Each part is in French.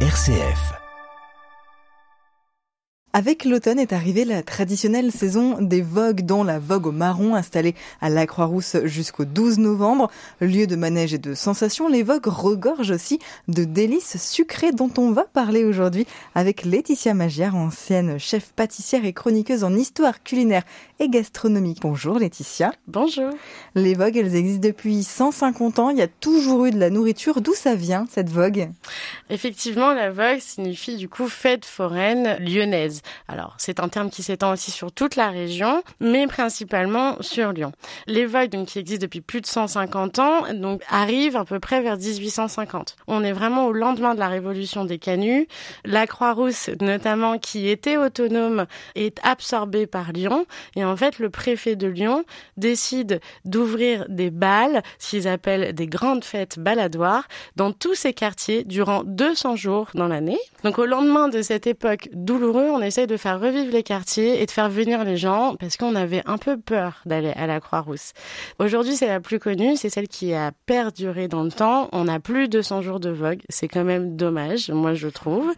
RCF. Avec l'automne est arrivée la traditionnelle saison des vogues, dont la vogue au marron installée à la Croix-Rousse jusqu'au 12 novembre. Lieu de manège et de sensations, les vogues regorgent aussi de délices sucrées dont on va parler aujourd'hui avec Laetitia Magière, ancienne chef pâtissière et chroniqueuse en histoire culinaire et gastronomique. Bonjour Laetitia. Bonjour. Les vogues, elles existent depuis 150 ans. Il y a toujours eu de la nourriture. D'où ça vient, cette vogue? Effectivement, la vogue signifie du coup fête foraine lyonnaise. Alors, c'est un terme qui s'étend aussi sur toute la région, mais principalement sur Lyon. Les donc, qui existent depuis plus de 150 ans, donc, arrivent à peu près vers 1850. On est vraiment au lendemain de la révolution des canuts. La Croix-Rousse, notamment, qui était autonome, est absorbée par Lyon. Et en fait, le préfet de Lyon décide d'ouvrir des balles, ce qu'ils appellent des grandes fêtes baladoires, dans tous ces quartiers durant 200 jours dans l'année. Donc, au lendemain de cette époque douloureuse, on de faire revivre les quartiers et de faire venir les gens parce qu'on avait un peu peur d'aller à la Croix-Rousse. Aujourd'hui, c'est la plus connue, c'est celle qui a perduré dans le temps. On n'a plus 200 jours de vogue, c'est quand même dommage, moi je trouve.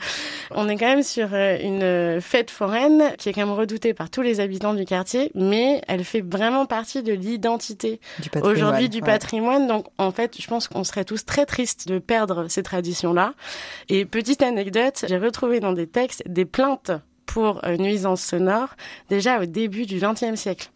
On est quand même sur euh, une fête foraine qui est quand même redoutée par tous les habitants du quartier, mais elle fait vraiment partie de l'identité aujourd'hui du patrimoine. Donc en fait, je pense qu'on serait tous très tristes de perdre ces traditions-là. Et petite anecdote, j'ai retrouvé dans des textes des plaintes pour euh, nuisance sonore déjà au début du XXe siècle.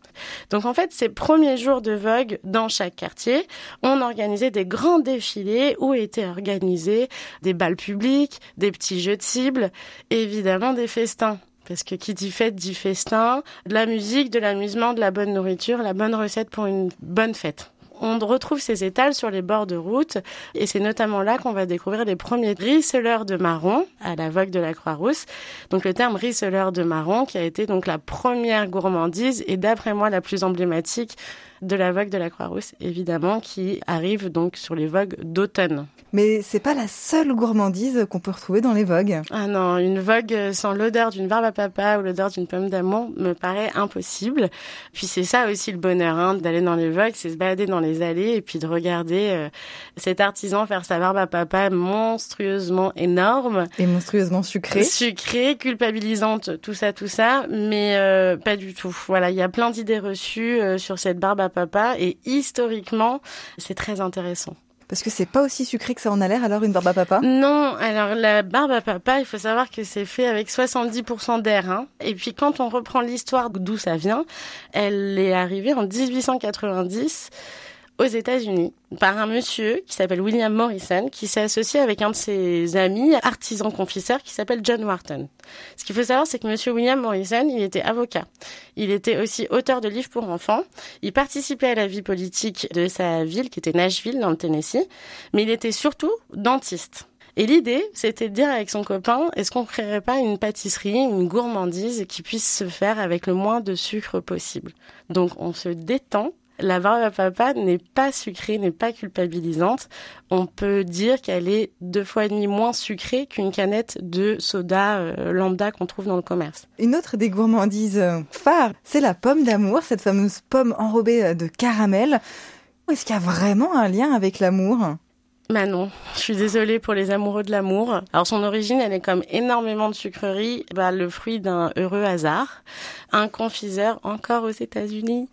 Donc en fait, ces premiers jours de vogue dans chaque quartier, on organisait des grands défilés où étaient organisés des balles publics, des petits jeux de cibles, évidemment des festins. Parce que qui dit fête dit festin, de la musique, de l'amusement, de la bonne nourriture, la bonne recette pour une bonne fête on retrouve ces étals sur les bords de route et c'est notamment là qu'on va découvrir les premiers riceleurs de marron à la vogue de la Croix-Rousse. Donc le terme riceleur de marron qui a été donc la première gourmandise et d'après moi la plus emblématique de la vogue de la Croix-Rousse, évidemment, qui arrive donc sur les vogues d'automne. Mais c'est pas la seule gourmandise qu'on peut retrouver dans les vogues. Ah non, une vogue sans l'odeur d'une barbe à papa ou l'odeur d'une pomme d'amour me paraît impossible. Puis c'est ça aussi le bonheur, hein, d'aller dans les vogues, c'est se balader dans les allées et puis de regarder euh, cet artisan faire sa barbe à papa monstrueusement énorme. Et monstrueusement sucrée. Sucrée, culpabilisante, tout ça, tout ça, mais euh, pas du tout. Voilà, il y a plein d'idées reçues euh, sur cette barbe à papa et historiquement, c'est très intéressant. Parce que c'est pas aussi sucré que ça en a l'air alors une barbe à papa? Non, alors la barbe à papa, il faut savoir que c'est fait avec 70% d'air. Hein. Et puis quand on reprend l'histoire d'où ça vient, elle est arrivée en 1890 aux États-Unis par un monsieur qui s'appelle William Morrison, qui s'est associé avec un de ses amis, artisan confiseur, qui s'appelle John Wharton. Ce qu'il faut savoir, c'est que monsieur William Morrison, il était avocat. Il était aussi auteur de livres pour enfants. Il participait à la vie politique de sa ville, qui était Nashville, dans le Tennessee. Mais il était surtout dentiste. Et l'idée, c'était de dire avec son copain, est-ce qu'on créerait pas une pâtisserie, une gourmandise qui puisse se faire avec le moins de sucre possible? Donc on se détend la barbe à papa n'est pas sucrée, n'est pas culpabilisante. On peut dire qu'elle est deux fois et demi moins sucrée qu'une canette de soda euh, lambda qu'on trouve dans le commerce. Une autre des gourmandises euh, phares, c'est la pomme d'amour, cette fameuse pomme enrobée euh, de caramel. Est-ce qu'il y a vraiment un lien avec l'amour? Bah non, je suis désolée pour les amoureux de l'amour. Alors son origine, elle est comme énormément de sucreries, bah, le fruit d'un heureux hasard. Un confiseur, encore aux États-Unis.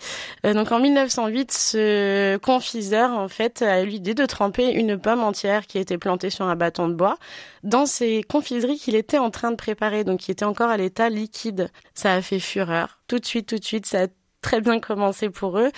Euh, donc en 1908, ce confiseur, en fait, a eu l'idée de tremper une pomme entière qui était plantée sur un bâton de bois dans ces confiseries qu'il était en train de préparer, donc qui était encore à l'état liquide. Ça a fait fureur. Tout de suite, tout de suite, ça a très bien commencé pour eux.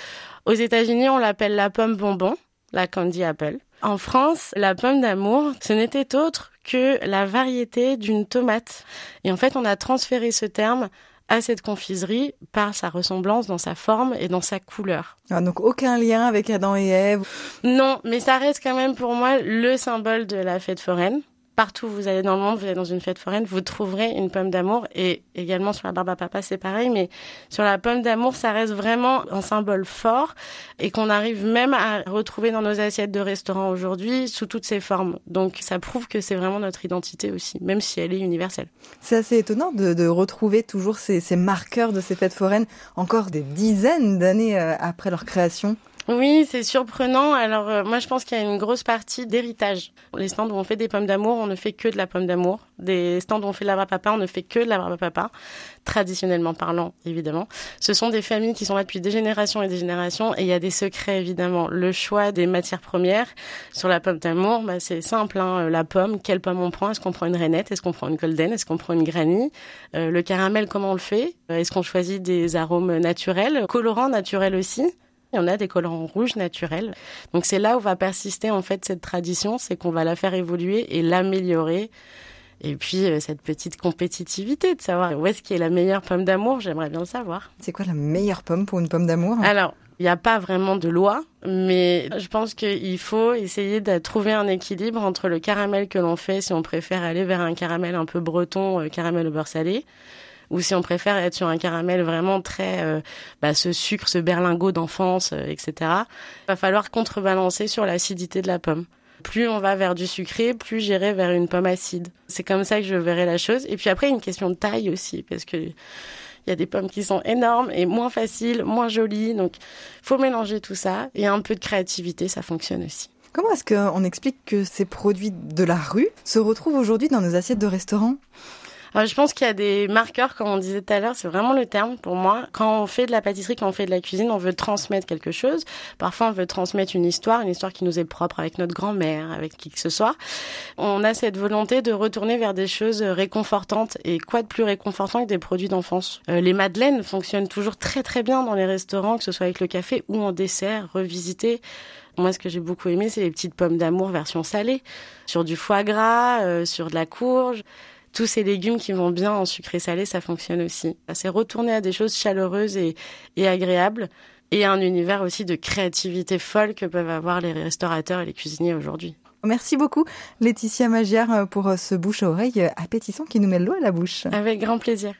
Aux États-Unis, on l'appelle la pomme bonbon, la candy apple. En France, la pomme d'amour, ce n'était autre que la variété d'une tomate. Et en fait, on a transféré ce terme à cette confiserie par sa ressemblance dans sa forme et dans sa couleur. Ah, donc aucun lien avec Adam et Ève? Non, mais ça reste quand même pour moi le symbole de la fête foraine partout où vous allez dans le monde, vous allez dans une fête foraine, vous trouverez une pomme d'amour. Et également sur la barbe à papa, c'est pareil. Mais sur la pomme d'amour, ça reste vraiment un symbole fort et qu'on arrive même à retrouver dans nos assiettes de restaurants aujourd'hui sous toutes ses formes. Donc ça prouve que c'est vraiment notre identité aussi, même si elle est universelle. C'est assez étonnant de, retrouver toujours ces, marqueurs de ces fêtes foraines encore des dizaines d'années euh, après leur création. Oui, c'est surprenant. Alors euh, moi je pense qu'il y a une grosse partie d'héritage. Les stands où on fait des pommes d'amour, on ne fait que de la pomme d'amour. Des stands où on fait de la papa, on ne fait que de la papa, traditionnellement parlant évidemment. Ce sont des familles qui sont là depuis des générations et des générations et il y a des secrets évidemment. Le choix des matières premières sur la pomme d'amour, bah, c'est simple. Hein. La pomme, quelle pomme on prend? Est-ce qu'on prend une rainette? Est-ce qu'on prend une golden? Est-ce qu'on prend une granny? Euh, Le caramel, comment on le fait? Est-ce qu'on choisit des arômes naturels, colorants naturels aussi il y en a des colorants rouges naturels. Donc c'est là où va persister en fait cette tradition, c'est qu'on va la faire évoluer et l'améliorer. Et puis euh, cette petite compétitivité de savoir où est-ce qui est la meilleure pomme d'amour, j'aimerais bien le savoir. C'est quoi la meilleure pomme pour une pomme d'amour? Alors, il n'y a pas vraiment de loi, mais je pense qu'il faut essayer de trouver un équilibre entre le caramel que l'on fait, si on préfère aller vers un caramel un peu breton, euh, caramel au beurre salé, ou si on préfère être sur un caramel vraiment très euh, bah, ce sucre, ce berlingot d'enfance, euh, etc. Il va falloir contrebalancer sur l'acidité de la pomme. Plus on va vers du sucré, plus j'irai vers une pomme acide. C'est comme ça que je verrai la chose. Et puis après, une question de taille aussi, parce que il y a des pommes qui sont énormes et moins faciles, moins jolies. Donc, faut mélanger tout ça et un peu de créativité, ça fonctionne aussi. Comment est-ce qu'on explique que ces produits de la rue se retrouvent aujourd'hui dans nos assiettes de restaurants? Je pense qu'il y a des marqueurs, comme on disait tout à l'heure, c'est vraiment le terme pour moi. Quand on fait de la pâtisserie, quand on fait de la cuisine, on veut transmettre quelque chose. Parfois, on veut transmettre une histoire, une histoire qui nous est propre avec notre grand-mère, avec qui que ce soit. On a cette volonté de retourner vers des choses réconfortantes. Et quoi de plus réconfortant que des produits d'enfance? Euh, Les madeleines fonctionnent toujours très très bien dans les restaurants, que ce soit avec le café ou en dessert, revisité. Moi, ce que j'ai beaucoup aimé, c'est les petites pommes d'amour version salée, sur du foie gras, euh, sur de la courge tous ces légumes qui vont bien en sucré salé, ça fonctionne aussi. C'est retourner à des choses chaleureuses et, et agréables et un univers aussi de créativité folle que peuvent avoir les restaurateurs et les cuisiniers aujourd'hui. Merci beaucoup Laetitia Magière pour ce bouche à oreille appétissant qui nous met l'eau à la bouche. Avec grand plaisir.